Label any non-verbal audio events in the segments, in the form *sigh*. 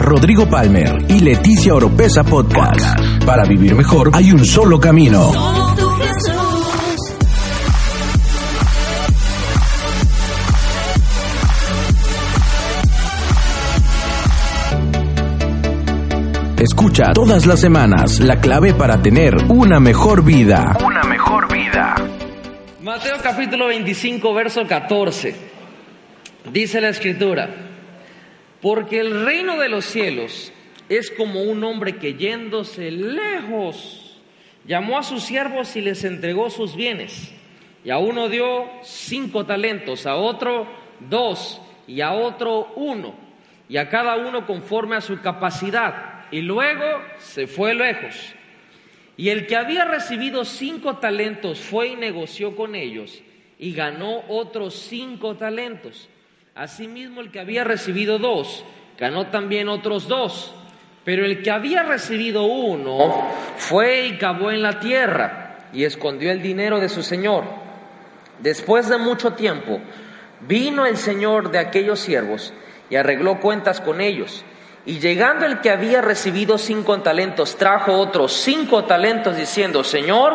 Rodrigo Palmer y Leticia Oropesa Podcast. Para vivir mejor hay un solo camino. Escucha todas las semanas la clave para tener una mejor vida. Una mejor vida. Mateo capítulo 25, verso 14. Dice la escritura, porque el reino de los cielos es como un hombre que yéndose lejos, llamó a sus siervos y les entregó sus bienes. Y a uno dio cinco talentos, a otro dos y a otro uno, y a cada uno conforme a su capacidad y luego se fue lejos. Y el que había recibido cinco talentos fue y negoció con ellos y ganó otros cinco talentos. Asimismo el que había recibido dos, ganó también otros dos. Pero el que había recibido uno fue y cavó en la tierra y escondió el dinero de su señor. Después de mucho tiempo, vino el señor de aquellos siervos y arregló cuentas con ellos. Y llegando el que había recibido cinco talentos, trajo otros cinco talentos diciendo, Señor,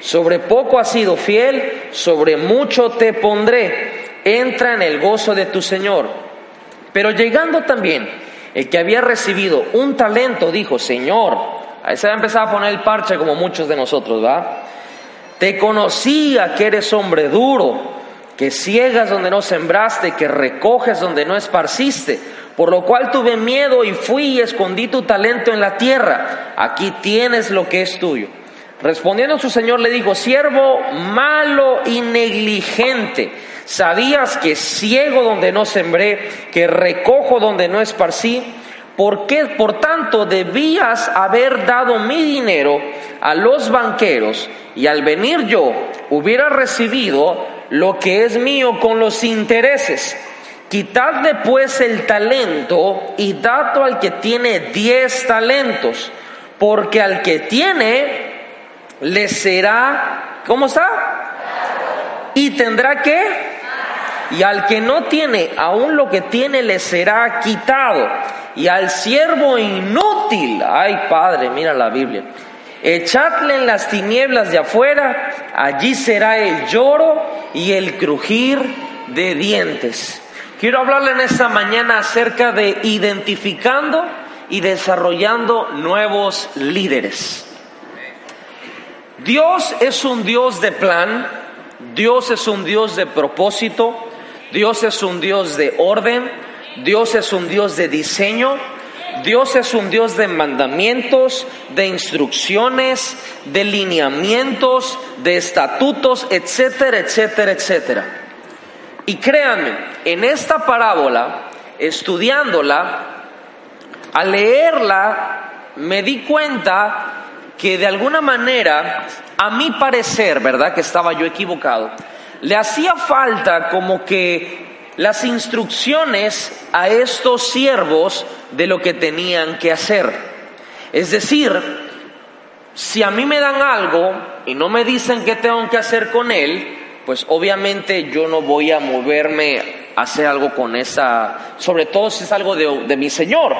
sobre poco has sido fiel, sobre mucho te pondré, entra en el gozo de tu señor. Pero llegando también el que había recibido un talento, dijo, Señor, ahí se va a empezar a poner el parche como muchos de nosotros, ¿va? Te conocía que eres hombre duro, que ciegas donde no sembraste, que recoges donde no esparciste por lo cual tuve miedo y fui y escondí tu talento en la tierra. Aquí tienes lo que es tuyo. Respondiendo su señor le dijo, siervo malo y negligente, ¿sabías que ciego donde no sembré, que recojo donde no esparcí? ¿Por qué, por tanto, debías haber dado mi dinero a los banqueros y al venir yo hubiera recibido lo que es mío con los intereses? Quitadle pues el talento y dadlo al que tiene diez talentos, porque al que tiene le será, ¿cómo está? Y tendrá que, y al que no tiene, aún lo que tiene le será quitado. Y al siervo inútil, ay Padre, mira la Biblia, echadle en las tinieblas de afuera, allí será el lloro y el crujir de dientes. Quiero hablarle en esta mañana acerca de identificando y desarrollando nuevos líderes. Dios es un Dios de plan, Dios es un Dios de propósito, Dios es un Dios de orden, Dios es un Dios de diseño, Dios es un Dios de mandamientos, de instrucciones, de lineamientos, de estatutos, etcétera, etcétera, etcétera. Y créanme, en esta parábola, estudiándola, al leerla, me di cuenta que de alguna manera, a mi parecer, ¿verdad? Que estaba yo equivocado, le hacía falta como que las instrucciones a estos siervos de lo que tenían que hacer. Es decir, si a mí me dan algo y no me dicen qué tengo que hacer con él, pues obviamente yo no voy a moverme a hacer algo con esa, sobre todo si es algo de, mi Señor.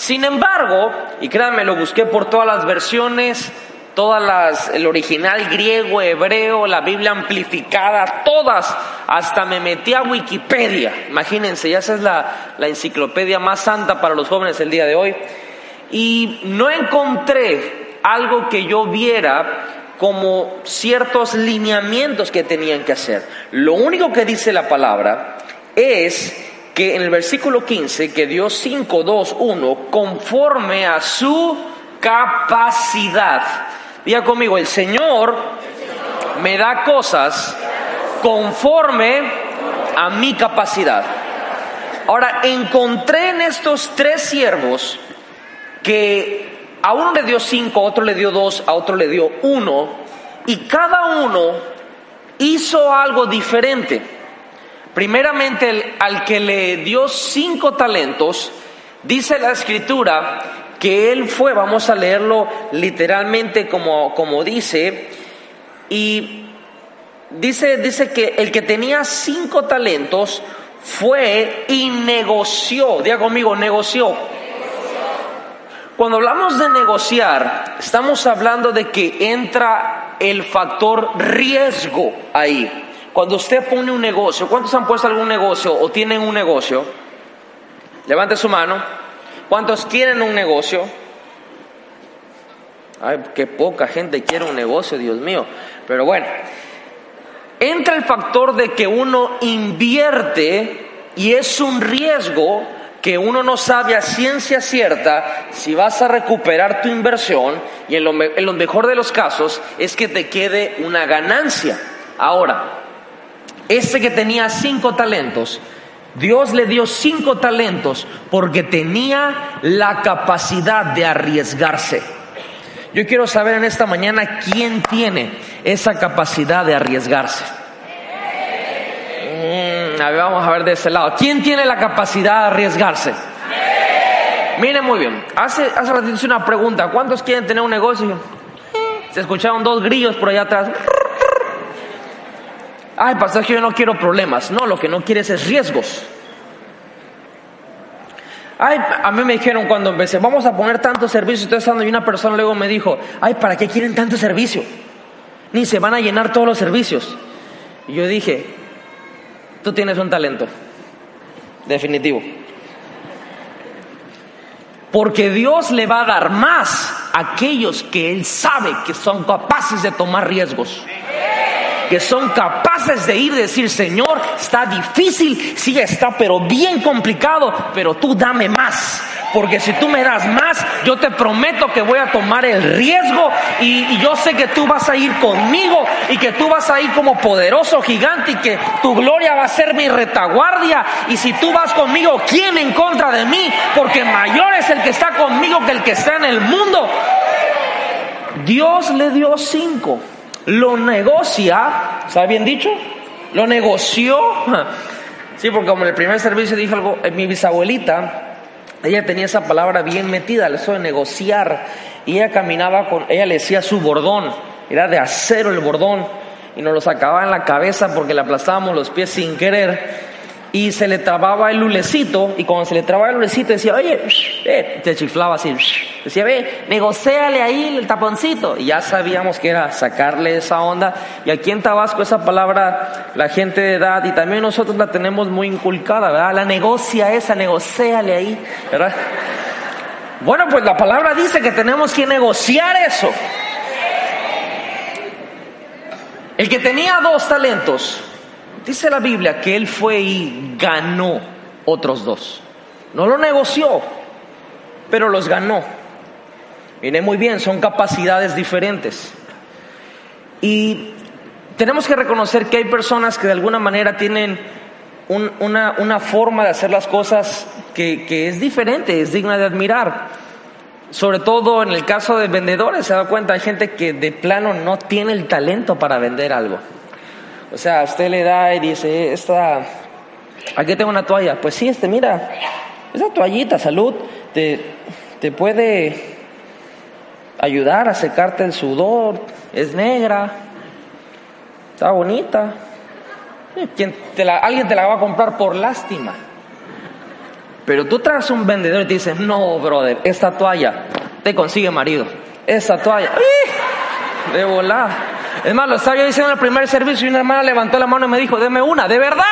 Sin embargo, y créanme, lo busqué por todas las versiones, todas las, el original griego, hebreo, la Biblia amplificada, todas, hasta me metí a Wikipedia, imagínense, ya esa es la, la enciclopedia más santa para los jóvenes el día de hoy, y no encontré algo que yo viera como ciertos lineamientos que tenían que hacer. Lo único que dice la palabra es que en el versículo 15, que Dios 5, 2, 1, conforme a su capacidad. Diga conmigo, el Señor me da cosas conforme a mi capacidad. Ahora, encontré en estos tres siervos que a uno le dio cinco, a otro le dio dos, a otro le dio uno, y cada uno hizo algo diferente. Primeramente, al que le dio cinco talentos, dice la escritura que él fue, vamos a leerlo literalmente como, como dice, y dice, dice que el que tenía cinco talentos fue y negoció, diga conmigo, negoció. Cuando hablamos de negociar, estamos hablando de que entra el factor riesgo ahí. Cuando usted pone un negocio, ¿cuántos han puesto algún negocio o tienen un negocio? Levante su mano. ¿Cuántos quieren un negocio? Ay, qué poca gente quiere un negocio, Dios mío. Pero bueno, entra el factor de que uno invierte y es un riesgo que uno no sabe a ciencia cierta si vas a recuperar tu inversión y en lo, en lo mejor de los casos es que te quede una ganancia. Ahora, ese que tenía cinco talentos, Dios le dio cinco talentos porque tenía la capacidad de arriesgarse. Yo quiero saber en esta mañana quién tiene esa capacidad de arriesgarse. Mm, a ver, vamos a ver de ese lado. ¿Quién tiene la capacidad de arriesgarse? Miren muy bien. Hace, ratito una pregunta. ¿Cuántos quieren tener un negocio? Se escucharon dos grillos por allá atrás. Ay, pastor, que yo no quiero problemas. No, lo que no quieres es riesgos. Ay, a mí me dijeron cuando empecé, vamos a poner tanto servicio, estoy estando y una persona luego me dijo, ay, ¿para qué quieren tanto servicio? Ni se van a llenar todos los servicios. Y yo dije, tú tienes un talento, definitivo. Porque Dios le va a dar más a aquellos que Él sabe que son capaces de tomar riesgos que son capaces de ir y decir, Señor, está difícil, sí está, pero bien complicado, pero tú dame más. Porque si tú me das más, yo te prometo que voy a tomar el riesgo y, y, yo sé que tú vas a ir conmigo y que tú vas a ir como poderoso gigante y que tu gloria va a ser mi retaguardia. Y si tú vas conmigo, ¿quién en contra de mí? Porque mayor es el que está conmigo que el que está en el mundo. Dios le dio cinco lo negocia, ¿está bien dicho? Lo negoció. Sí, porque como en el primer servicio dijo algo, eh, mi bisabuelita, ella tenía esa palabra bien metida, eso de negociar, y ella caminaba con, ella le decía su bordón, era de acero el bordón, y nos lo sacaba en la cabeza porque le aplastábamos los pies sin querer, y se le trababa el lulecito, y cuando se le trababa el lulecito decía, oye, eh, te chiflaba así, decía, ve, negociale ahí el taponcito, y ya sabíamos que era sacarle esa onda, y aquí en Tabasco esa palabra, la gente de edad, y también nosotros la tenemos muy inculcada, ¿verdad? La negocia esa, negociale ahí, ¿verdad? Bueno, pues la palabra dice que tenemos que negociar eso. El que tenía dos talentos, Dice la Biblia que él fue y ganó otros dos. No lo negoció, pero los ganó. Viene muy bien, son capacidades diferentes. Y tenemos que reconocer que hay personas que de alguna manera tienen un, una, una, forma de hacer las cosas que, que, es diferente, es digna de admirar. Sobre todo en el caso de vendedores, se da cuenta, hay gente que de plano no tiene el talento para vender algo. O sea, usted le da y dice, esta, aquí tengo una toalla. Pues sí, este, mira, esa toallita, salud, te, te puede ayudar a secarte el sudor, es negra, está bonita. ¿Quién te la, alguien te la va a comprar por lástima. Pero tú traes un vendedor y te dice, no, brother, esta toalla te consigue marido. Esta toalla, de volar. Es más, lo estaba yo diciendo en el primer servicio y una hermana levantó la mano y me dijo, deme una, de verdad.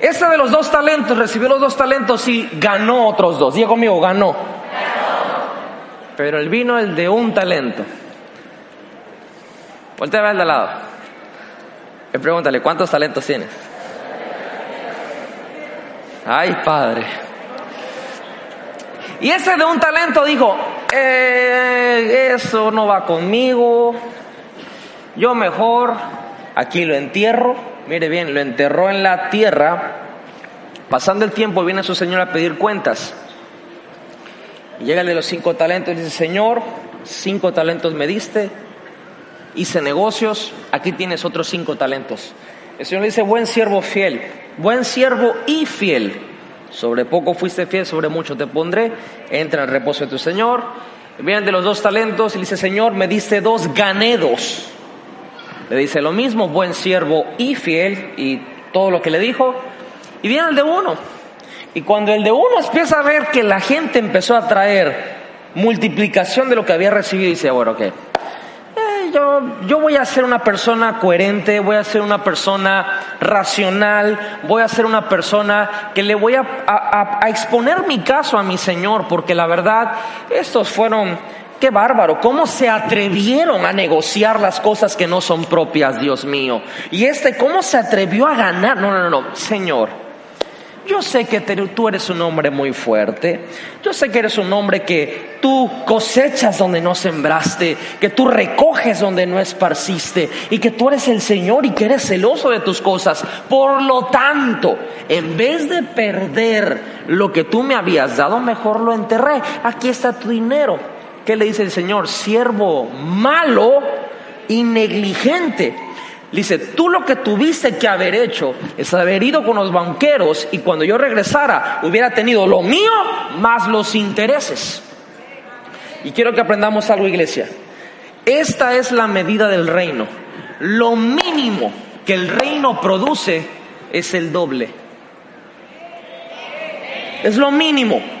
Ese de los dos talentos recibió los dos talentos y ganó otros dos. Diego conmigo, ganó. Pero él vino el de un talento. Voltea a ver al de lado. Y pregúntale, ¿cuántos talentos tienes? Ay, padre. Y ese de un talento dijo, eh, eso no va conmigo, yo mejor aquí lo entierro mire bien, lo enterró en la tierra. Pasando el tiempo viene su señor a pedir cuentas. Llega de los cinco talentos y dice, Señor, cinco talentos me diste, hice negocios, aquí tienes otros cinco talentos. El Señor dice, buen siervo fiel, buen siervo y fiel. Sobre poco fuiste fiel, sobre mucho te pondré. Entra en reposo de tu Señor. Vienen de los dos talentos y dice, Señor, me diste dos ganedos. Le dice lo mismo, buen siervo y fiel, y todo lo que le dijo. Y viene el de uno. Y cuando el de uno empieza a ver que la gente empezó a traer multiplicación de lo que había recibido, dice, bueno, ¿qué? yo, yo voy a ser una persona coherente, voy a ser una persona racional, voy a ser una persona que le voy a, a exponer mi caso a mi Señor, porque la verdad, estos fueron Qué bárbaro, cómo se atrevieron a negociar las cosas que no son propias, Dios mío. Y este, cómo se atrevió a ganar. No, no, no, Señor, yo sé que tú eres un hombre muy fuerte. Yo sé que eres un hombre que tú cosechas donde no sembraste, que tú recoges donde no esparciste y que tú eres el Señor y que eres celoso de tus cosas. Por lo tanto, en vez de perder lo que tú me habías dado, mejor lo enterré. Aquí está tu dinero. ¿Qué le dice el Señor? Siervo malo y negligente. Dice, tú lo que tuviste que haber hecho es haber ido con los banqueros y cuando yo regresara hubiera tenido lo mío más los intereses. Y quiero que aprendamos algo, iglesia. Esta es la medida del reino. Lo mínimo que el reino produce es el doble. Es lo mínimo.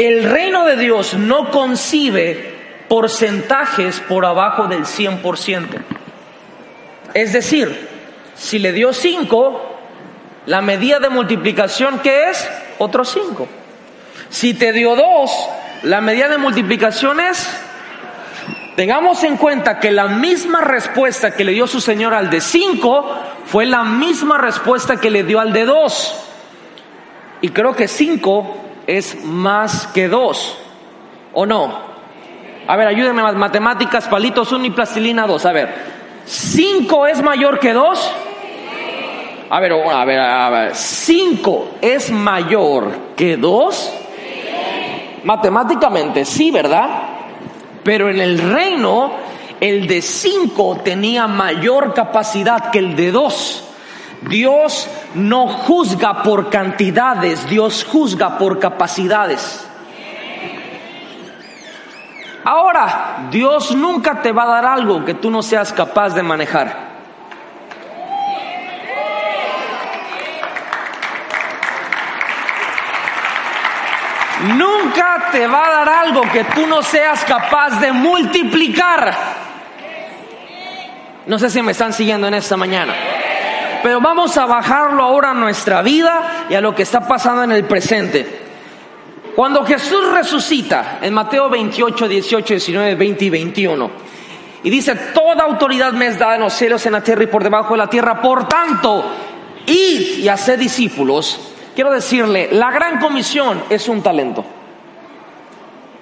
El reino de Dios no concibe porcentajes por abajo del 100%. Es decir, si le dio 5, la medida de multiplicación que es otro 5. Si te dio 2, la medida de multiplicación es Tengamos en cuenta que la misma respuesta que le dio su Señor al de 5 fue la misma respuesta que le dio al de 2. Y creo que 5 es más que 2. ¿O no? A ver, ayúdenme matemáticas, palitos 1 y plastilina 2. A ver, ¿Cinco es mayor que dos? A ver, a ver, a ver. ¿Cinco es mayor que dos? Matemáticamente sí, ¿verdad? Pero en el reino, el de cinco tenía mayor capacidad que el de dos. Dios no juzga por cantidades, Dios juzga por capacidades. Ahora, Dios nunca te va a dar algo que tú no seas capaz de manejar. Nunca te va a dar algo que tú no seas capaz de multiplicar. No sé si me están siguiendo en esta mañana. Pero vamos a bajarlo ahora a nuestra vida y a lo que está pasando en el presente. Cuando Jesús resucita en Mateo 28, 18, 19, 20 y 21, y dice, toda autoridad me es dada en los cielos, en la tierra y por debajo de la tierra, por tanto, id y haced discípulos, quiero decirle, la gran comisión es un talento.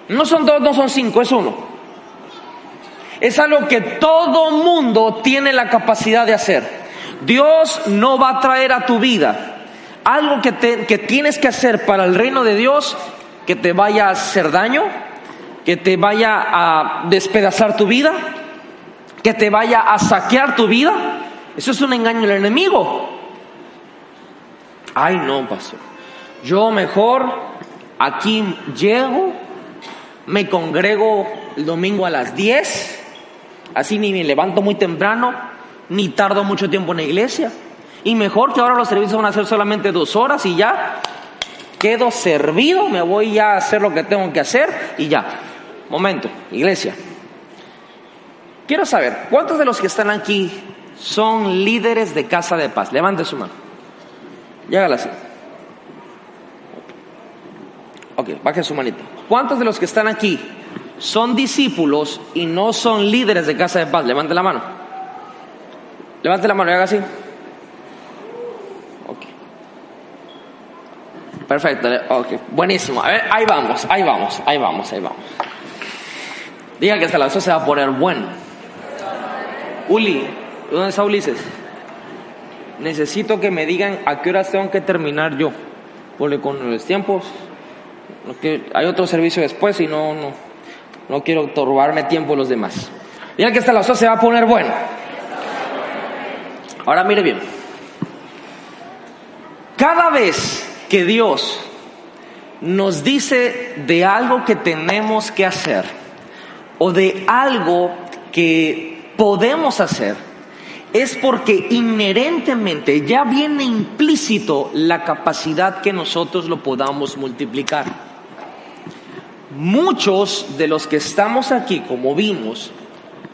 No son dos, no son cinco, es uno. Es algo que todo mundo tiene la capacidad de hacer. Dios no va a traer a tu vida algo que, que tienes que hacer para el reino de Dios que te vaya a hacer daño, que te vaya a despedazar tu vida, que te vaya a saquear tu vida. Eso es un engaño del enemigo. Ay, no, pastor. Yo mejor aquí llego, me congrego el domingo a las 10, así ni me levanto muy temprano, ni tardo mucho tiempo en la iglesia. Y mejor que ahora los servicios van a ser solamente dos horas y ya quedo servido, me voy ya a hacer lo que tengo que hacer y ya. Momento, iglesia. Quiero saber, ¿cuántos de los que están aquí son líderes de casa de paz? Levante su mano. Llágala así. Ok, baje su manita. ¿Cuántos de los que están aquí son discípulos y no son líderes de casa de paz? Levante la mano. Levante la mano y haga así. Perfecto, ok, buenísimo. A ver, ahí vamos, ahí vamos, ahí vamos, ahí vamos. Diga que hasta la se va a poner bueno. Uli, ¿dónde está Ulises? necesito que me digan a qué horas tengo que terminar yo. Porque con los tiempos, hay otro servicio después y no, no, no quiero turbarme tiempo los demás. Ya que esta la se va a poner bueno. Ahora mire bien. Cada vez que Dios nos dice de algo que tenemos que hacer o de algo que podemos hacer, es porque inherentemente ya viene implícito la capacidad que nosotros lo podamos multiplicar. Muchos de los que estamos aquí, como vimos,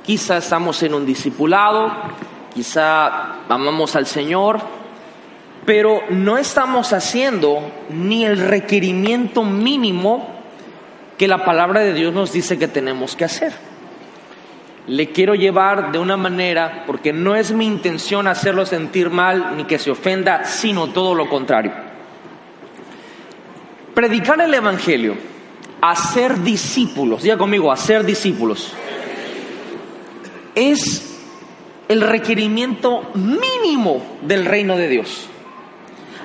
quizá estamos en un discipulado, quizá amamos al Señor, pero no estamos haciendo ni el requerimiento mínimo que la palabra de Dios nos dice que tenemos que hacer. Le quiero llevar de una manera, porque no es mi intención hacerlo sentir mal ni que se ofenda, sino todo lo contrario. Predicar el Evangelio, hacer discípulos, diga conmigo, hacer discípulos, es el requerimiento mínimo del reino de Dios.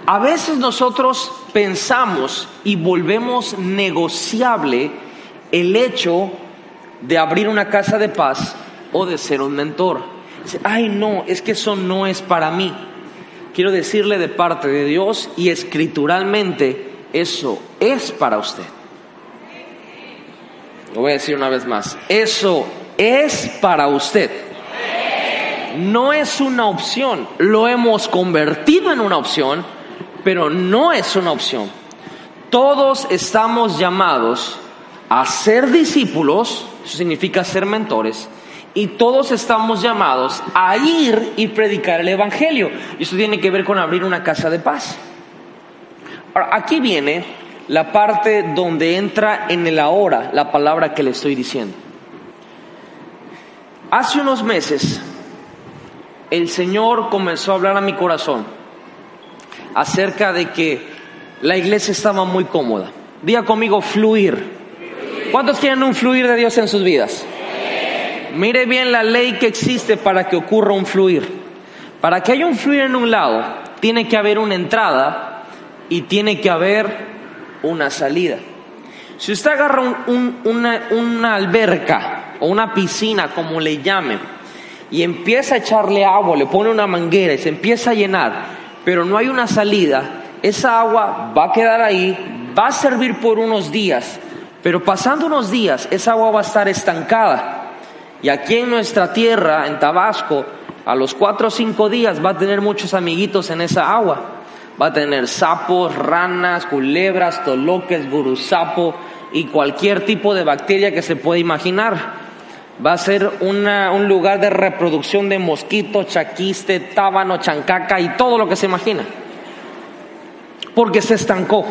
A veces nosotros pensamos y volvemos negociable el hecho de abrir una casa de paz o de ser un mentor. Ay, no, es que eso no es para mí. Quiero decirle de parte de Dios y escrituralmente, eso es para usted. Lo voy a decir una vez más. Eso es para usted. No es una opción. Lo hemos convertido en una opción pero no es una opción. Todos estamos llamados a ser discípulos, eso significa ser mentores, y todos estamos llamados a ir y predicar el Evangelio. Y eso tiene que ver con abrir una casa de paz. Ahora, aquí viene la parte donde entra en el ahora la palabra que le estoy diciendo. Hace unos meses el Señor comenzó a hablar a mi corazón acerca de que la iglesia estaba muy cómoda. Diga conmigo, fluir. ¿Cuántos quieren un fluir de Dios en sus vidas? Mire bien la ley que existe para que ocurra un fluir. Para que haya un fluir en un lado, tiene que haber una entrada y tiene que haber una salida. Si usted agarra una, una alberca o una piscina, como le llamen, y empieza a echarle agua, le pone una manguera y se empieza a llenar, pero no hay una salida, esa agua va a quedar ahí, va a servir por unos días, pero pasando unos días esa agua va a estar estancada. Y aquí en nuestra tierra, en Tabasco, a los cuatro o cinco días va a tener muchos amiguitos en esa agua. Va a tener sapos, ranas, culebras, toloques, gurusapo y cualquier tipo de bacteria que se pueda imaginar va a ser un lugar de reproducción de mosquito, chaquiste, tábano, chancaca y todo lo que se imagina. Porque se estancó.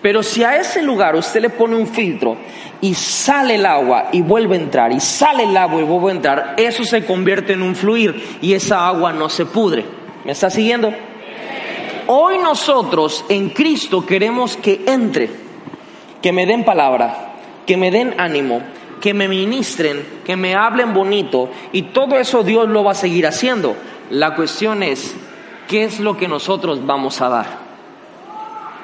Pero si a ese lugar usted le pone un filtro y sale el agua y vuelve a entrar, y sale el agua y vuelve a entrar, eso se convierte en un fluir y esa agua no se pudre. ¿Me está siguiendo? Hoy nosotros en Cristo queremos que entre, que me den palabra, que me den ánimo, que me ministren, que me hablen bonito y todo eso Dios lo va a seguir haciendo. La cuestión es, ¿qué es lo que nosotros vamos a dar?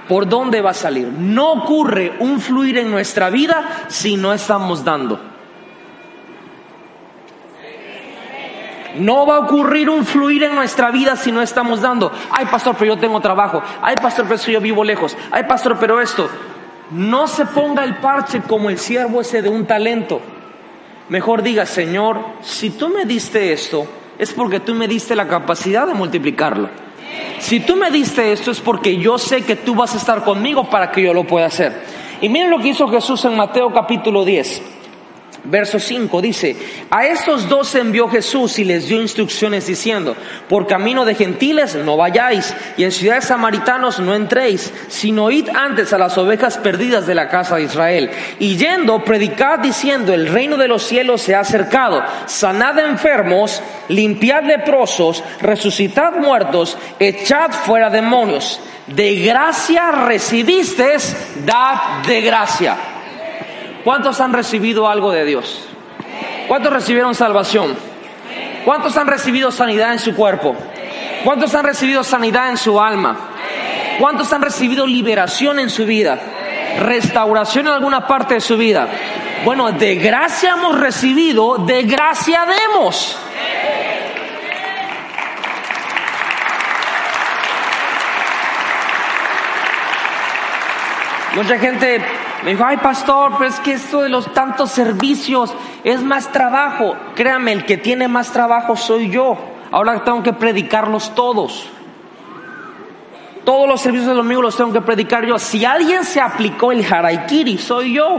¿Por dónde va a salir? No ocurre un fluir en nuestra vida si no estamos dando. No va a ocurrir un fluir en nuestra vida si no estamos dando. Ay, pastor, pero yo tengo trabajo. Ay, pastor, pero yo vivo lejos. Ay, pastor, pero esto. No se ponga el parche como el siervo ese de un talento. Mejor diga, Señor, si tú me diste esto, es porque tú me diste la capacidad de multiplicarlo. Si tú me diste esto, es porque yo sé que tú vas a estar conmigo para que yo lo pueda hacer. Y miren lo que hizo Jesús en Mateo capítulo 10. Verso 5 dice, a estos dos envió Jesús y les dio instrucciones diciendo, por camino de gentiles no vayáis y en ciudades samaritanos no entréis, sino id antes a las ovejas perdidas de la casa de Israel. Y yendo, predicad diciendo, el reino de los cielos se ha acercado, sanad enfermos, limpiad leprosos, resucitad muertos, echad fuera demonios. De gracia recibisteis, dad de gracia. ¿Cuántos han recibido algo de Dios? ¿Cuántos recibieron salvación? ¿Cuántos han recibido sanidad en su cuerpo? ¿Cuántos han recibido sanidad en su alma? ¿Cuántos han recibido liberación en su vida? Restauración en alguna parte de su vida. Bueno, de gracia hemos recibido, de gracia demos. Mucha gente me dijo, ay pastor, pero es que esto de los tantos servicios es más trabajo. Créame, el que tiene más trabajo soy yo. Ahora tengo que predicarlos todos. Todos los servicios del domingo los tengo que predicar yo. Si alguien se aplicó el haraikiri, soy yo.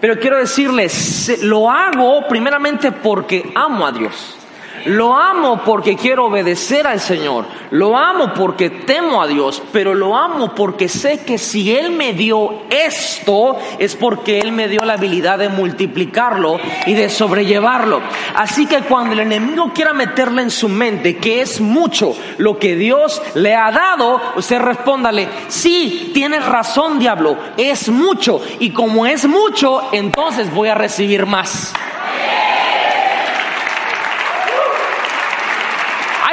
Pero quiero decirles, lo hago primeramente porque amo a Dios. Lo amo porque quiero obedecer al Señor. Lo amo porque temo a Dios. Pero lo amo porque sé que si Él me dio esto es porque Él me dio la habilidad de multiplicarlo y de sobrellevarlo. Así que cuando el enemigo quiera meterle en su mente que es mucho lo que Dios le ha dado, usted respóndale, sí, tienes razón diablo, es mucho. Y como es mucho, entonces voy a recibir más.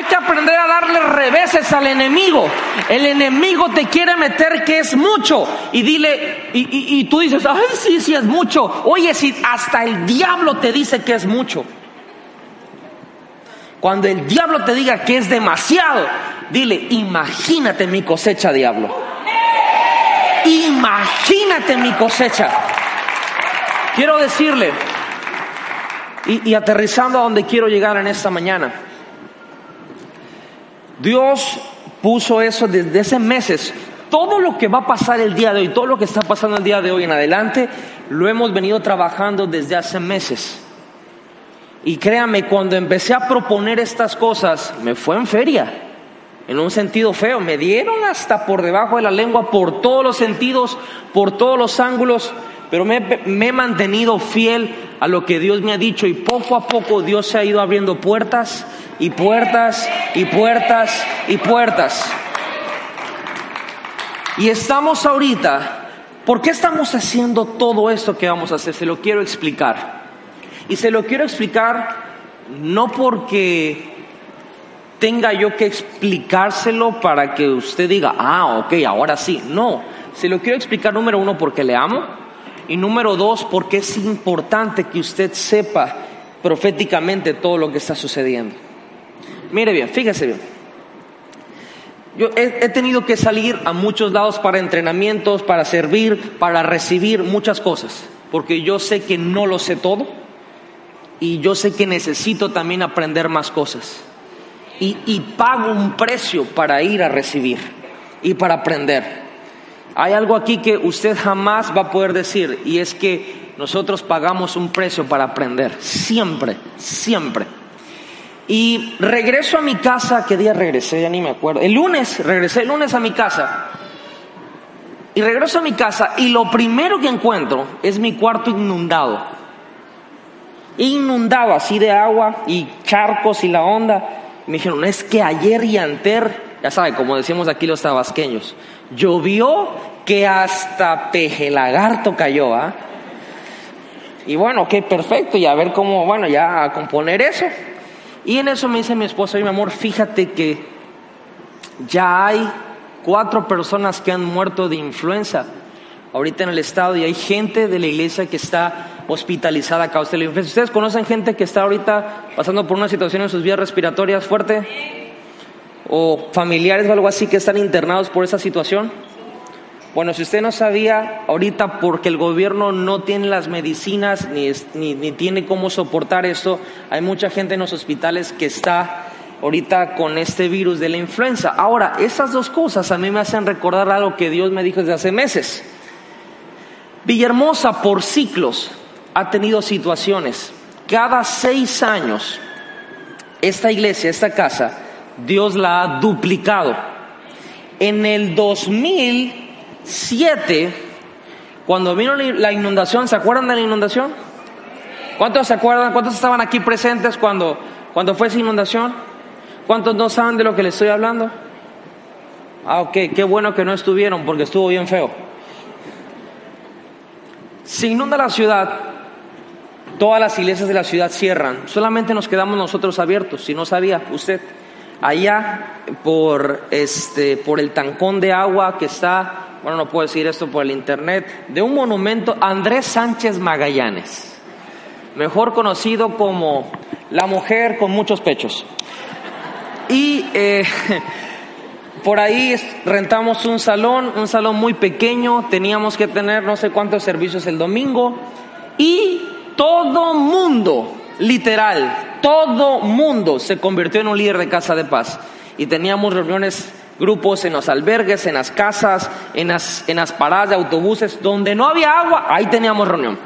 que aprender a darle reveses al enemigo. El enemigo te quiere meter que es mucho. Y dile, y, tú dices, ay, sí, sí es mucho. Oye, si hasta el diablo te dice que es mucho. Cuando el diablo te diga que es demasiado, dile, imagínate mi cosecha, diablo. Imagínate mi cosecha. Quiero decirle, y, y aterrizando a donde quiero llegar en esta mañana, Dios puso eso desde hace meses. Todo lo que va a pasar el día de hoy, todo lo que está pasando el día de hoy en adelante, lo hemos venido trabajando desde hace meses. Y créame, cuando empecé a proponer estas cosas, me fue en feria, en un sentido feo. Me dieron hasta por debajo de la lengua, por todos los sentidos, por todos los ángulos, pero me, me he mantenido fiel a lo que Dios me ha dicho y poco a poco Dios se ha ido abriendo puertas y puertas y puertas y puertas. Y estamos ahorita, ¿por qué estamos haciendo todo esto que vamos a hacer? Se lo quiero explicar. Y se lo quiero explicar no porque tenga yo que explicárselo para que usted diga, ah, ok, ahora sí. No, se lo quiero explicar número uno porque le amo y número dos porque es importante que usted sepa proféticamente todo lo que está sucediendo. Mire bien, fíjese bien. Yo he, tenido que salir a muchos lados para entrenamientos, para servir, para recibir muchas cosas, porque yo sé que no lo sé todo y yo sé que necesito también aprender más cosas. Y, y pago un precio para ir a recibir y para aprender. Hay algo aquí que usted jamás va a poder decir y es que nosotros pagamos un precio para aprender, siempre, siempre. Y regreso a mi casa, ¿qué día regresé? Ya ni me acuerdo. El lunes, regresé el lunes a mi casa. Y regreso a mi casa y lo primero que encuentro es mi cuarto inundado. Inundado así de agua y charcos y la onda. me dijeron, es que ayer y anter, ya sabe, como decimos aquí los tabasqueños, llovió que hasta peje lagarto cayó, ¿ah? Y bueno, qué perfecto, y a ver cómo, bueno, ya a componer eso. Y en eso me dice mi esposa, mi amor, fíjate que ya hay cuatro personas que han muerto de influenza ahorita en el estado y hay gente de la iglesia que está hospitalizada a causa de la influenza. ¿Ustedes conocen gente que está ahorita pasando por una situación en sus vías respiratorias fuerte? ¿O familiares o algo así que están internados por esa situación? Bueno, si usted no sabía, ahorita porque el gobierno no tiene las medicinas ni, ni, tiene cómo soportar esto, hay mucha gente en los hospitales que está ahorita con este virus de la influenza. Ahora, esas dos cosas a mí me hacen recordar algo que Dios me dijo desde hace meses. Villahermosa por ciclos ha tenido situaciones. Cada seis años, esta iglesia, esta casa, Dios la ha duplicado. En el 2000 Siete, cuando vino la inundación, ¿se acuerdan de la inundación? ¿Cuántos se acuerdan? ¿Cuántos estaban aquí presentes cuando, cuando fue esa inundación? ¿Cuántos no saben de lo que les estoy hablando? Ah, ok, qué bueno que no estuvieron porque estuvo bien feo. Se inunda la ciudad, todas las iglesias de la ciudad cierran, solamente nos quedamos nosotros abiertos, si no sabía usted. Allá por, este, por el tancón de agua que está, bueno, no puedo decir esto por el internet, de un monumento Andrés Sánchez Magallanes, mejor conocido como la mujer con muchos pechos. Y eh, *laughs* por ahí rentamos un salón, un salón muy pequeño, teníamos que tener no sé cuántos servicios el domingo y todo mundo, literal, todo mundo se convirtió en un líder de casa de paz. Y teníamos reuniones, grupos en los albergues, en las casas, en las, en las paradas de autobuses, donde no había agua, ahí teníamos reunión.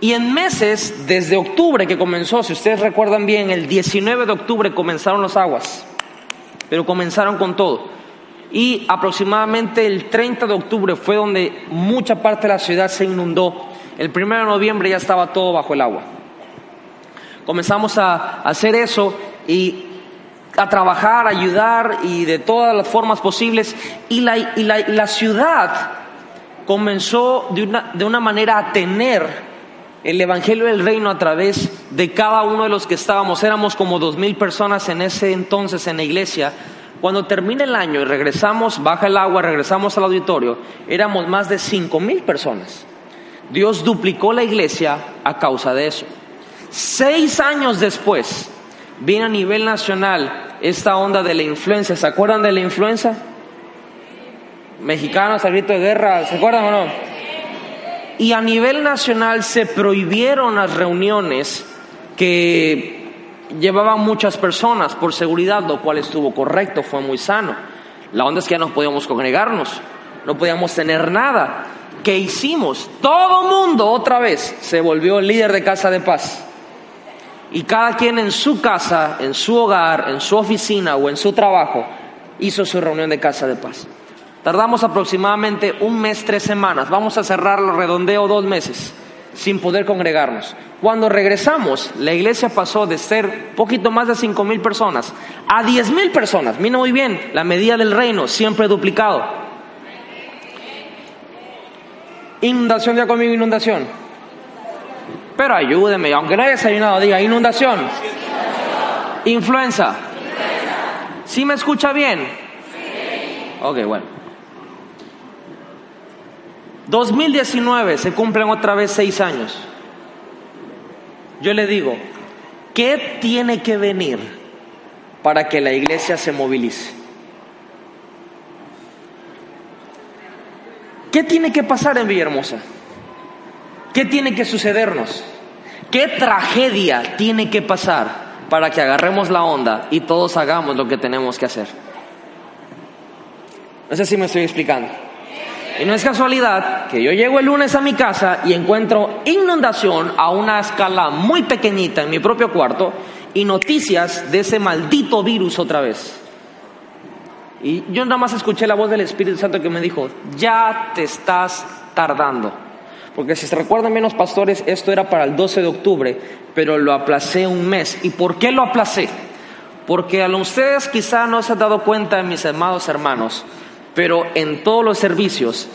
Y en meses, desde octubre que comenzó, si ustedes recuerdan bien, el 19 de octubre comenzaron las aguas pero comenzaron con todo. Y aproximadamente el 30 de octubre fue donde mucha parte de la ciudad se inundó. El 1 de noviembre ya estaba todo bajo el agua. Comenzamos a hacer eso y a trabajar, a ayudar y de todas las formas posibles. Y la, y la, ciudad comenzó de una, de una manera a tener el Evangelio del Reino a través de cada uno de los que estábamos. Éramos como dos mil personas en ese entonces en la iglesia. Cuando termina el año y regresamos, baja el agua, regresamos al auditorio, éramos más de cinco mil personas. Dios duplicó la iglesia a causa de eso. Seis años después, viene a nivel nacional esta onda de la influencia. ¿Se acuerdan de la influencia? Mexicanos al de guerra, ¿se acuerdan o no? y a nivel nacional se prohibieron las reuniones que llevaban muchas personas por seguridad, lo cual estuvo correcto, fue muy sano. La onda es que ya no podíamos congregarnos, no podíamos tener nada. ¿Qué hicimos? Todo mundo otra vez se volvió líder de casa de paz. Y cada quien en su casa, en su hogar, en su oficina o en su trabajo hizo su reunión de casa de paz. Tardamos aproximadamente un mes, tres semanas. Vamos a cerrarlo redondeo dos meses sin poder congregarnos. Cuando regresamos, la iglesia pasó de ser poquito más de cinco mil personas a diez mil personas. Mira muy bien, la medida del reino siempre duplicado. Inundación, ya conmigo inundación. Pero ayúdeme, aunque no haya desayunado, diga inundación. Influenza. ¿Sí me escucha bien? Ok, bueno. 2019 se cumplen otra vez seis años. Yo le digo, ¿qué tiene que venir para que la iglesia se movilice? ¿Qué tiene que pasar en Villahermosa? ¿Qué tiene que sucedernos? ¿Qué tragedia tiene que pasar para que agarremos la onda y todos hagamos lo que tenemos que hacer? No sé si me estoy explicando. Y no es casualidad que yo llego el lunes a mi casa y encuentro inundación a una escala muy pequeñita en mi propio cuarto y noticias de ese maldito virus otra vez. Y yo nada más escuché la voz del Espíritu Santo que me dijo, ya te estás tardando. Porque si se recuerdan bien los pastores, esto era para el 12 de octubre, pero lo aplacé un mes. ¿Y por qué lo aplacé? Porque a ustedes quizá no se han dado cuenta, mis amados hermanos, pero en todos los servicios,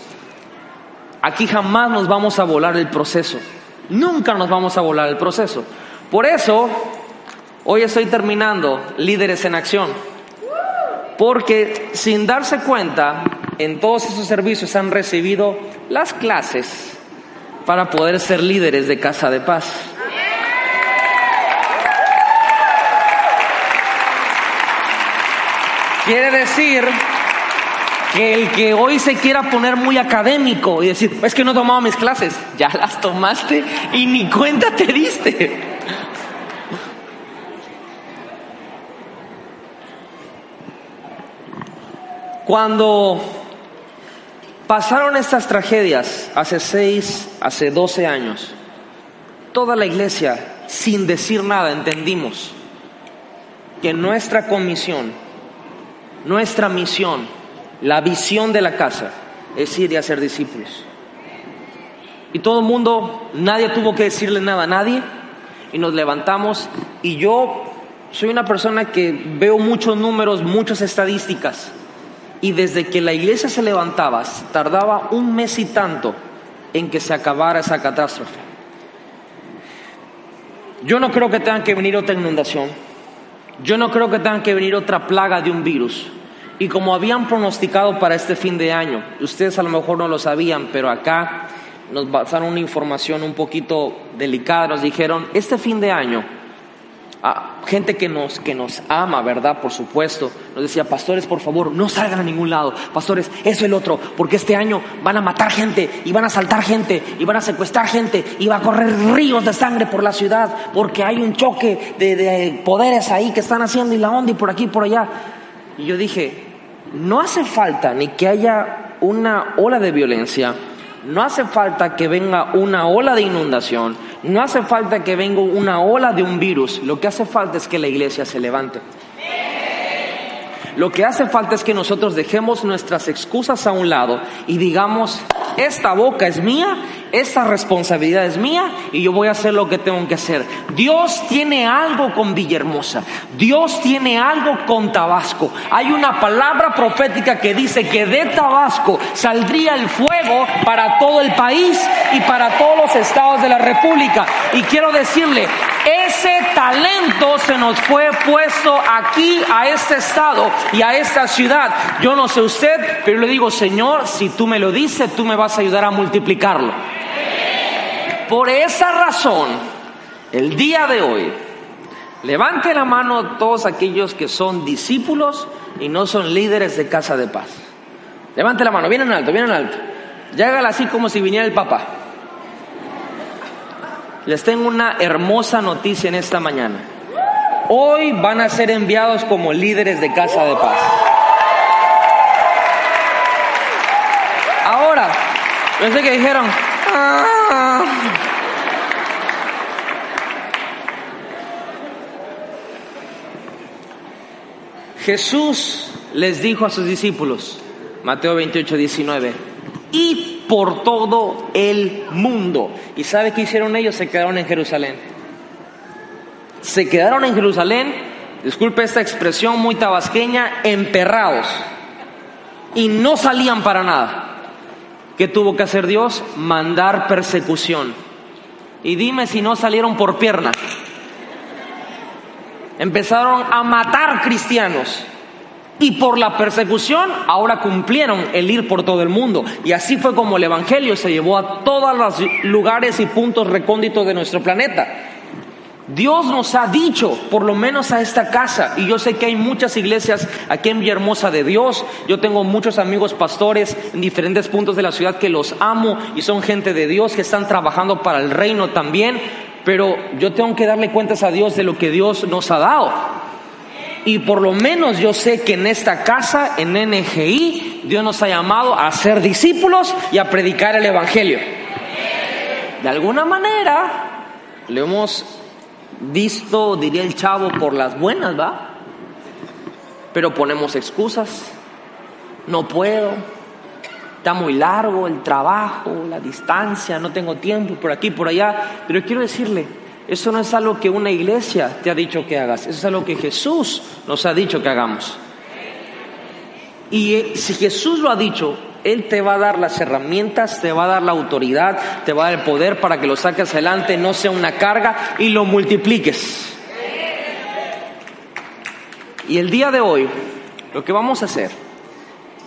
aquí jamás nos vamos a volar el proceso. Nunca nos vamos a volar el proceso. Por eso, hoy estoy terminando Líderes en Acción. Porque sin darse cuenta, en todos esos servicios han recibido las clases para poder ser líderes de Casa de Paz. Quiere decir que el que hoy se quiera poner muy académico y decir, es que no he tomado mis clases, ya las tomaste y ni cuenta te diste. Cuando pasaron estas tragedias hace seis, hace doce años, toda la iglesia, sin decir nada, entendimos que nuestra comisión, nuestra misión, la visión de la casa es ir y hacer discípulos. Y todo el mundo, nadie tuvo que decirle nada a nadie. Y nos levantamos. Y yo soy una persona que veo muchos números, muchas estadísticas. Y desde que la iglesia se levantaba, tardaba un mes y tanto en que se acabara esa catástrofe. Yo no creo que tengan que venir otra inundación. yo no creo que tenga que venir otra plaga de un virus. Y como habían pronosticado para este fin de año, ustedes a lo mejor no lo sabían, pero acá nos pasaron una información un poquito delicada, nos dijeron, este fin de año gente que nos, que nos ama, ¿verdad? Por supuesto. Nos decía, pastores, por favor, no salgan a ningún lado. Pastores, eso el otro, porque este año van a matar gente, y van a saltar gente, y van a secuestrar gente, y va a correr ríos de sangre por la ciudad, porque hay un choque de, de poderes ahí que están haciendo y la onda y por aquí y por allá. Y yo dije, no hace falta ni que haya una ola de violencia, no hace falta que venga una ola de inundación, no hace falta que venga una ola de un virus, lo que hace falta es que la iglesia se levante. Lo que hace falta es que nosotros dejemos nuestras excusas a un lado y digamos, esta boca es mía, esta responsabilidad es mía y yo voy a hacer lo que tengo que hacer. Dios tiene algo con Villahermosa, Dios tiene algo con Tabasco. Hay una palabra profética que dice que de Tabasco saldría el fuego para todo el país y para todos los estados de la República. Y quiero decirle, ese talento se nos fue puesto aquí a este estado y a esta ciudad. Yo no sé usted, pero le digo, Señor, si tú me lo dices, tú me vas a ayudar a multiplicarlo. Por esa razón, el día de hoy, levante la mano todos aquellos que son discípulos y no son líderes de casa de paz. Levante la mano, vienen alto, vienen alto. Llágala así como si viniera el Papa. Les tengo una hermosa noticia en esta mañana. Hoy van a ser enviados como líderes de Casa de Paz. Ahora, pensé que dijeron, ah". *laughs* Jesús les dijo a sus discípulos, Mateo 28, 19, y por todo el mundo. ¿Y sabe qué hicieron ellos? Se quedaron en Jerusalén. Se quedaron en Jerusalén, disculpe esta expresión muy tabasqueña, emperrados. Y no salían para nada. ¿Qué tuvo que hacer Dios? Mandar persecución. Y dime si no salieron por piernas. Empezaron a matar cristianos y por la persecución ahora cumplieron el ir por todo el mundo. Y así fue como el Evangelio se llevó a todos los lugares y puntos recónditos de nuestro planeta. Dios nos ha dicho, por lo menos a esta casa, y yo sé que hay muchas iglesias aquí en Villahermosa de Dios, yo tengo muchos amigos pastores en diferentes puntos de la ciudad que los amo y son gente de Dios que están trabajando para el reino también, pero yo tengo que darle cuentas a Dios de lo que Dios nos ha dado. Y por lo menos yo sé que en esta casa, en NGI, Dios nos ha llamado a ser discípulos y a predicar el Evangelio. De alguna manera, lo hemos visto, diría el chavo, por las buenas, ¿va? Pero ponemos excusas. No puedo. Está muy largo el trabajo, la distancia, no tengo tiempo, por aquí, por allá. Pero quiero decirle, eso no es algo que una iglesia te ha dicho que hagas, eso es algo que Jesús nos ha dicho que hagamos. Y eh, si Jesús lo ha dicho, Él te va a dar las herramientas, te va a dar la autoridad, te va a dar el poder para que lo saques adelante, no sea una carga y lo multipliques. Y el día de hoy, lo que vamos a hacer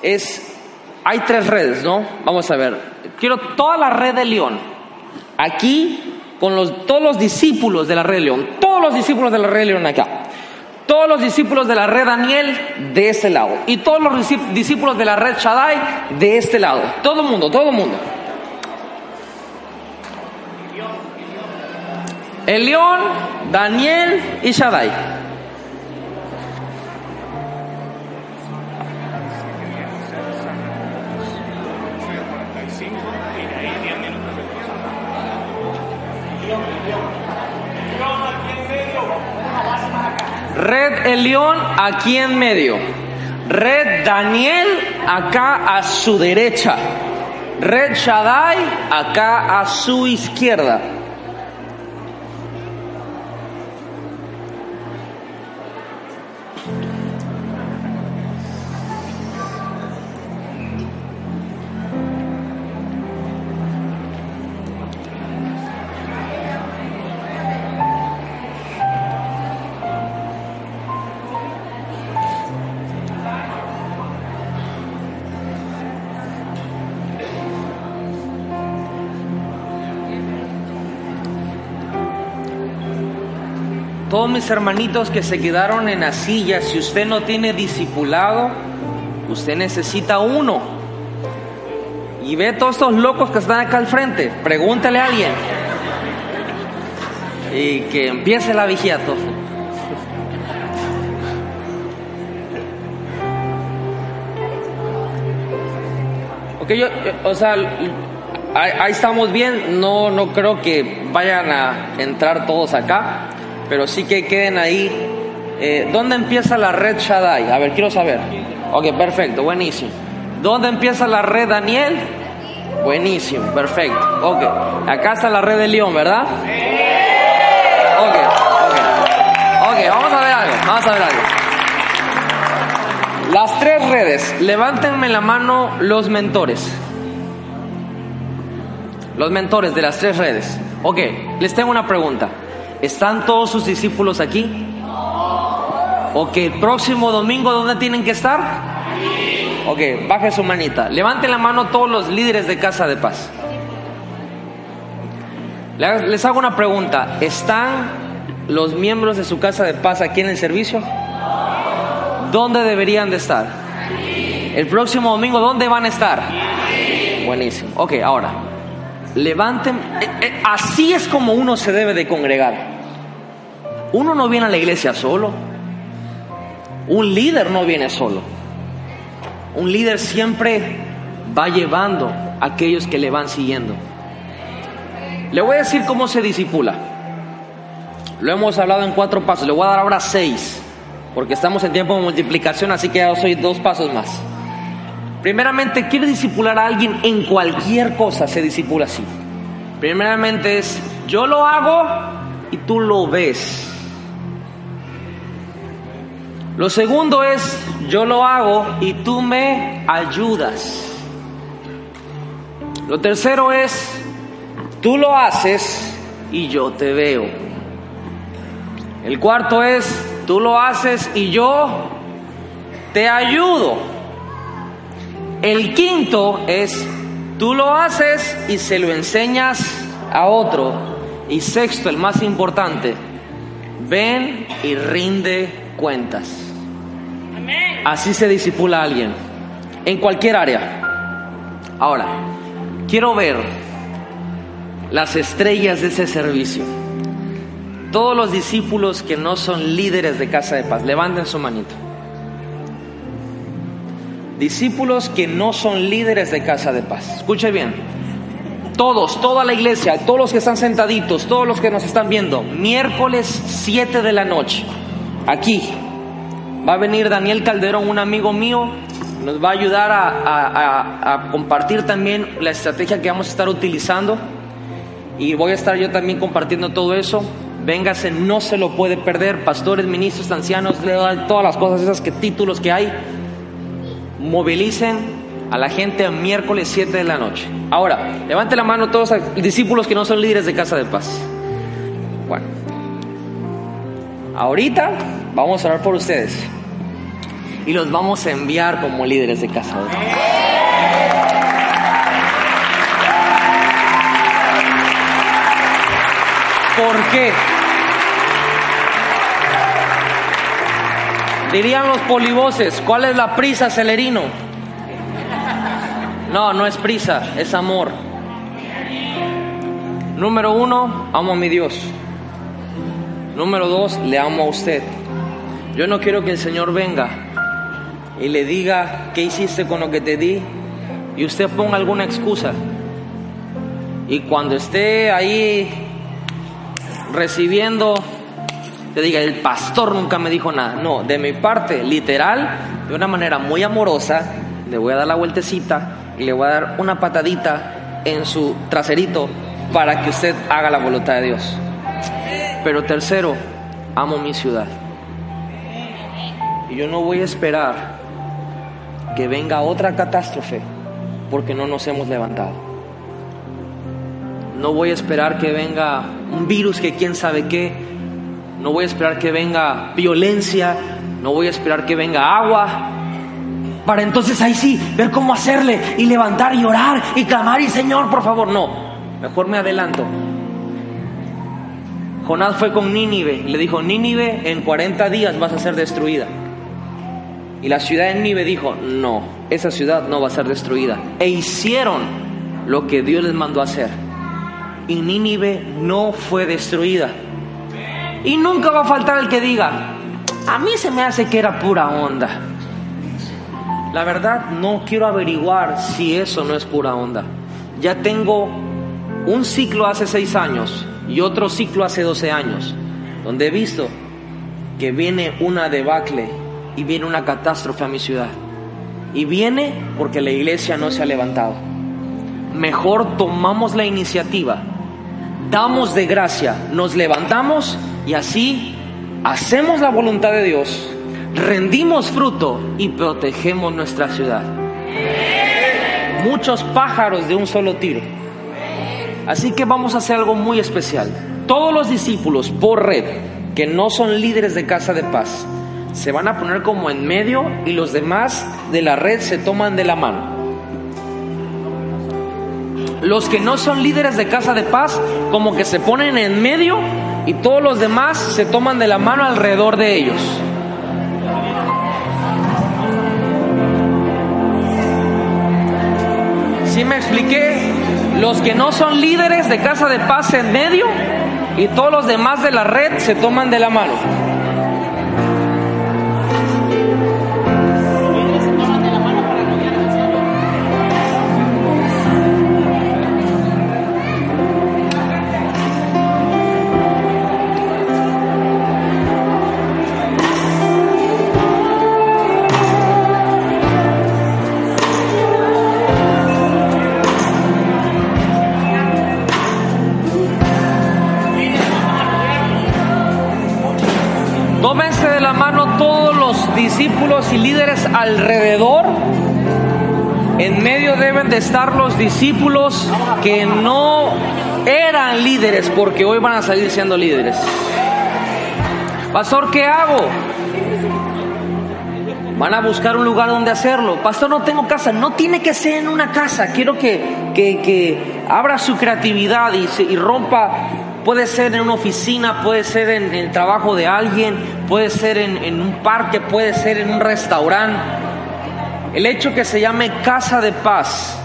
es, hay tres redes, ¿no? Vamos a ver, quiero toda la red de León, aquí con los, todos los discípulos de la red León, todos los discípulos de la red León acá, todos los discípulos de la red Daniel de este lado y todos los discípulos de la red Shaddai de este lado, todo el mundo, todo el mundo. El León, Daniel y Shaddai. Red El León aquí en medio. Red Daniel acá a su derecha. Red Shaddai acá a su izquierda. Mis hermanitos que se quedaron en la silla, si usted no tiene discipulado, usted necesita uno. Y ve todos estos locos que están acá al frente, pregúntale a alguien. Y que empiece la vigía todo. Ok, yo, o sea, ahí, estamos bien, no, no creo que vayan a entrar todos acá, pero sí que queden ahí. Eh, ¿Dónde empieza la red Shaddai? A ver, quiero saber. Ok, perfecto, buenísimo. ¿Dónde empieza la red Daniel? Buenísimo, perfecto. Ok, acá está la red de León, ¿verdad? Ok, ok. Ok, vamos a ver algo, vamos a ver algo. Las tres redes, levántenme la mano los mentores. Los mentores de las tres redes. Ok, les tengo una pregunta. ¿Están todos sus discípulos aquí? Ok, el próximo domingo, ¿dónde tienen que estar? Ok, baje su manita. Levanten la mano todos los líderes de Casa de Paz. Les hago una pregunta. ¿Están los miembros de su Casa de Paz aquí en el servicio? ¿Dónde deberían de estar? El próximo domingo, ¿dónde van a estar? Buenísimo. Ok, ahora, levanten. Eh, eh, así es como uno se debe de congregar. Uno no viene a la iglesia solo. Un líder no viene solo. Un líder siempre va llevando a aquellos que le van siguiendo. Le voy a decir cómo se disipula. Lo hemos hablado en cuatro pasos. Le voy a dar ahora seis, porque estamos en tiempo de multiplicación, así que ya soy dos pasos más. Primeramente, quiere disipular a alguien en cualquier cosa, se disipula así. Primeramente es, yo lo hago y tú lo ves. Lo segundo es, yo lo hago y tú me ayudas. Lo tercero es, tú lo haces y yo te veo. El cuarto es, tú lo haces y yo te ayudo. El quinto es, tú lo haces y se lo enseñas a otro. Y sexto, el más importante, ven y rinde cuentas. Así se disipula a alguien, en cualquier área. Ahora, quiero ver las estrellas de ese servicio. Todos los discípulos que no son líderes de casa de paz, levanten su manito. Discípulos que no son líderes de casa de paz. Escuche bien. Todos, toda la iglesia, todos los que están sentaditos, todos los que nos están viendo, miércoles 7 de la noche aquí. Va a venir Daniel Calderón, un amigo mío, nos va a ayudar a, compartir también la estrategia que vamos a estar utilizando y voy a estar yo también compartiendo todo eso. Véngase, no se lo puede perder, pastores, ministros, ancianos, todas las cosas, esas que títulos que hay, movilicen a la gente a miércoles 7 de la noche. Ahora, levante la mano todos los discípulos que no son líderes de Casa de Paz. Ahorita vamos a orar por ustedes y los vamos a enviar como líderes de casa. ¿Por qué? Dirían los polivoces, ¿cuál es la prisa, Celerino? No, no es prisa, es amor. Número uno, amo a mi Dios. Número dos, le amo a usted. Yo no quiero que el Señor venga y le diga qué hiciste con lo que te di y usted ponga alguna excusa. Y cuando esté ahí recibiendo, te diga, el pastor nunca me dijo nada. No, de mi parte, literal, de una manera muy amorosa, le voy a dar la vueltecita y le voy a dar una patadita en su traserito para que usted haga la voluntad de Dios. Pero tercero, amo mi ciudad. Y yo no voy a esperar que venga otra catástrofe porque no nos hemos levantado. No voy a esperar que venga un virus que quién sabe qué. No voy a esperar que venga violencia. No voy a esperar que venga agua. Para entonces ahí sí, ver cómo hacerle y levantar y orar y clamar y Señor, por favor, no. Mejor me adelanto Jonás fue con Nínive le dijo, Nínive en 40 días vas a ser destruida. Y la ciudad de Nínive dijo, no, esa ciudad no va a ser destruida. E hicieron lo que Dios les mandó hacer. Y Nínive no fue destruida. Y nunca va a faltar el que diga, a mí se me hace que era pura onda. La verdad no quiero averiguar si eso no es pura onda. Ya tengo un ciclo hace seis años y otro ciclo hace 12 años, donde he visto que viene una debacle y viene una catástrofe a mi ciudad. Y viene porque la iglesia no se ha levantado. Mejor tomamos la iniciativa, damos de gracia, nos levantamos y así hacemos la voluntad de Dios, rendimos fruto y protegemos nuestra ciudad. Muchos pájaros de un solo tiro. Así que vamos a hacer algo muy especial. Todos los discípulos por red que no son líderes de casa de paz se van a poner como en medio y los demás de la red se toman de la mano. Los que no son líderes de casa de paz como que se ponen en medio y todos los demás se toman de la mano alrededor de ellos. ¿Sí me expliqué? Los que no son líderes de casa de paz en medio y todos los demás de la red se toman de la mano. Tómense de la mano todos los discípulos y líderes alrededor. En medio deben de estar los discípulos que no eran líderes porque hoy van a salir siendo líderes. Pastor, ¿qué hago? Van a buscar un lugar donde hacerlo. Pastor, no tengo casa. No tiene que ser en una casa. Quiero que, que, que abra su creatividad y, se, y rompa Puede ser en una oficina, puede ser en, el trabajo de alguien, puede ser en, un parque, puede ser en un restaurante. El hecho que se llame casa de paz,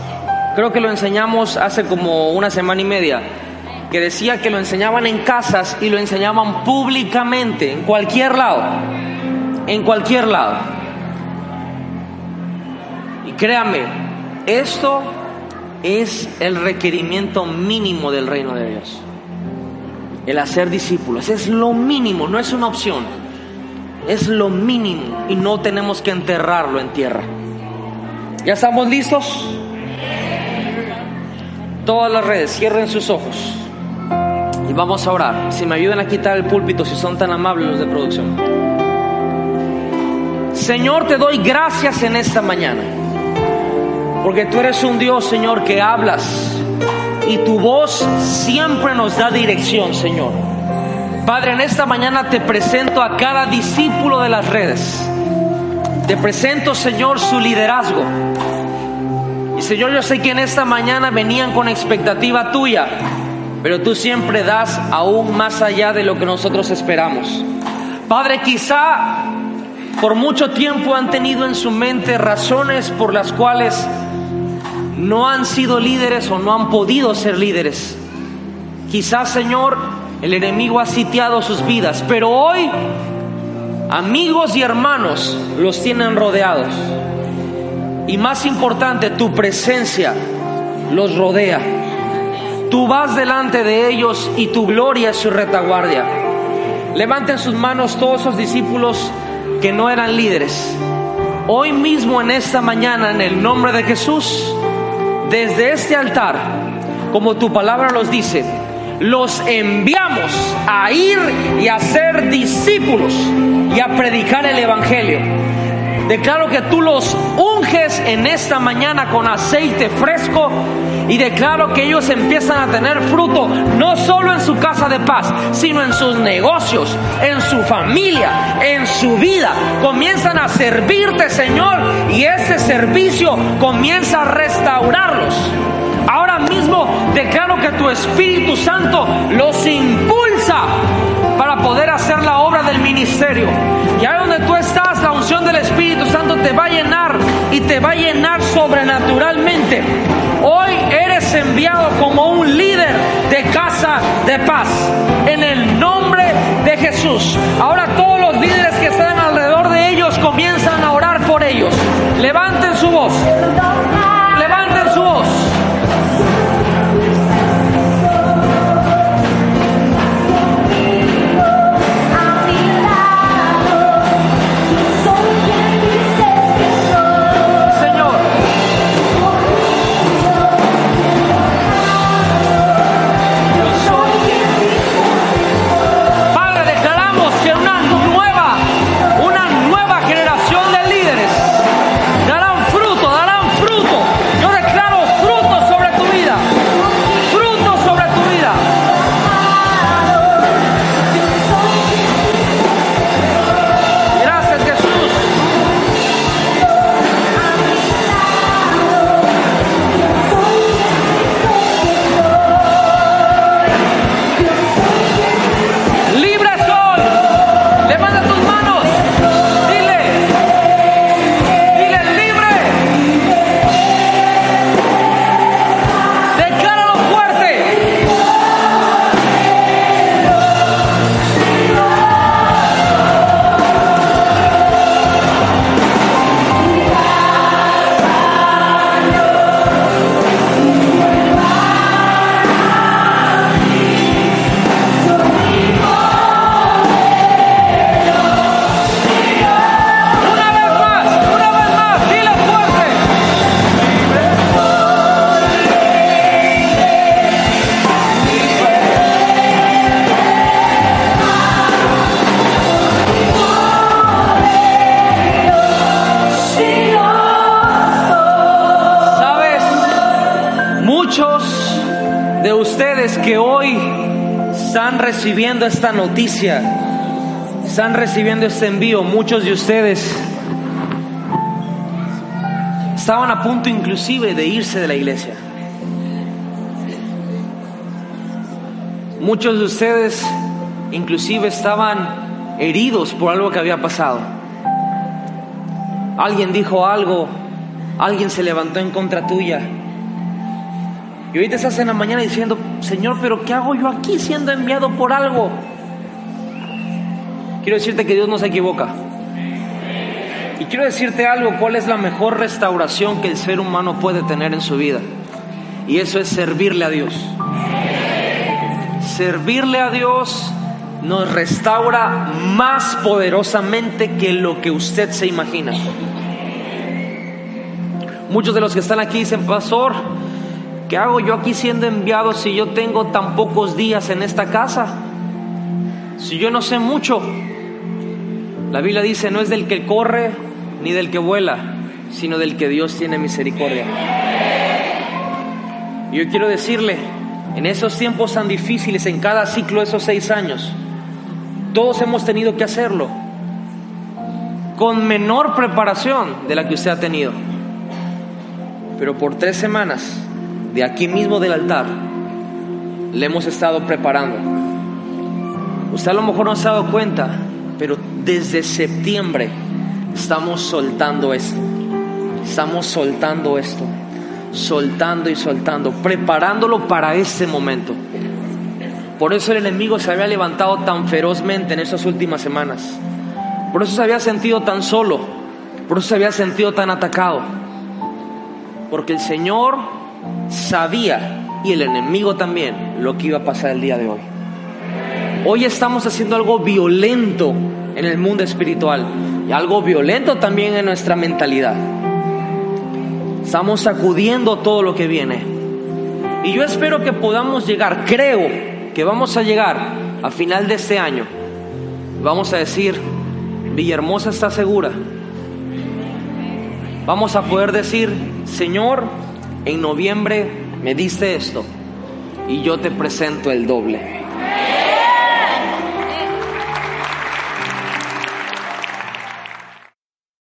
creo que lo enseñamos hace como una semana y media, que decía que lo enseñaban en casas y lo enseñaban públicamente, en cualquier lado, en cualquier lado. Y créame, esto es el requerimiento mínimo del reino de Dios el hacer discípulos. Es lo mínimo, no es una opción. Es lo mínimo y no tenemos que enterrarlo en tierra. ¿Ya estamos listos? Todas las redes, cierren sus ojos. Y vamos a orar. Si me ayudan a quitar el púlpito, si son tan amables los de producción. Señor, te doy gracias en esta mañana. Porque tú eres un Dios, Señor, que hablas y tu voz siempre nos da dirección, Señor. Padre, en esta mañana te presento a cada discípulo de las redes. Te presento, Señor, su liderazgo. Y Señor, yo sé que en esta mañana venían con expectativa tuya, pero tú siempre das aún más allá de lo que nosotros esperamos. Padre, quizá por mucho tiempo han tenido en su mente razones por las cuales no han sido líderes o no han podido ser líderes. Quizás, Señor, el enemigo ha sitiado sus vidas, pero hoy amigos y hermanos los tienen rodeados. Y más importante, tu presencia los rodea. Tú vas delante de ellos y tu gloria es su retaguardia. Levanten sus manos todos esos discípulos que no eran líderes. Hoy mismo en esta mañana, en el nombre de Jesús, desde este altar, como tu palabra los dice, los enviamos a ir y a ser discípulos y a predicar el Evangelio. Declaro que tú los unges en esta mañana con aceite fresco y declaro que ellos empiezan a tener fruto no solo en su casa de paz, sino en sus negocios, en su familia, en su vida. Comienzan a servirte, Señor, y ese servicio comienza a restaurarlos. Ahora mismo declaro que tu Espíritu Santo los impulsa para poder hacer la obra del ministerio. Y ahí donde tú estás, la unción del Espíritu Santo te va a llenar y te va a llenar sobrenaturalmente. Hoy eres enviado como un líder de casa de paz. En el nombre de Jesús. Ahora todos los líderes que están alrededor de ellos comienzan a orar por ellos. Levanten su voz. Esta noticia, están recibiendo este envío, muchos de ustedes estaban a punto inclusive de irse de la iglesia. Muchos de ustedes inclusive estaban heridos por algo que había pasado. Alguien dijo algo, alguien se levantó en contra tuya. Y ahorita estás en la mañana diciendo, Señor, pero ¿qué hago yo aquí siendo enviado por algo? Quiero decirte que Dios no se equivoca. Y quiero decirte algo, cuál es la mejor restauración que el ser humano puede tener en su vida. Y eso es servirle a Dios. Servirle a Dios nos restaura más poderosamente que lo que usted se imagina. Muchos de los que están aquí dicen, pastor, ¿qué hago yo aquí siendo enviado si yo tengo tan pocos días en esta casa? Si yo no sé mucho. La Biblia dice, no es del que corre ni del que vuela, sino del que Dios tiene misericordia. Yo quiero decirle, en esos tiempos tan difíciles, en cada ciclo esos seis años, todos hemos tenido que hacerlo con menor preparación de la que usted ha tenido. Pero por tres semanas, de aquí mismo del altar, le hemos estado preparando. Usted a lo mejor no se ha dado cuenta, pero desde septiembre estamos soltando esto. Estamos soltando esto. Soltando y soltando, preparándolo para este momento. Por eso el enemigo se había levantado tan ferozmente en estas últimas semanas. Por eso se había sentido tan solo. Por eso se había sentido tan atacado. Porque el Señor sabía y el enemigo también lo que iba a pasar el día de hoy. Hoy estamos haciendo algo violento en el mundo espiritual y algo violento también en nuestra mentalidad. Estamos sacudiendo todo lo que viene. Y yo espero que podamos llegar, creo que vamos a llegar a final de este año. Vamos a decir, Villahermosa está segura. Vamos a poder decir, Señor, en noviembre me diste esto y yo te presento el doble.